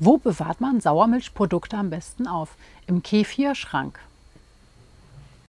Wo bewahrt man Sauermilchprodukte am besten auf? Im Kefirschrank.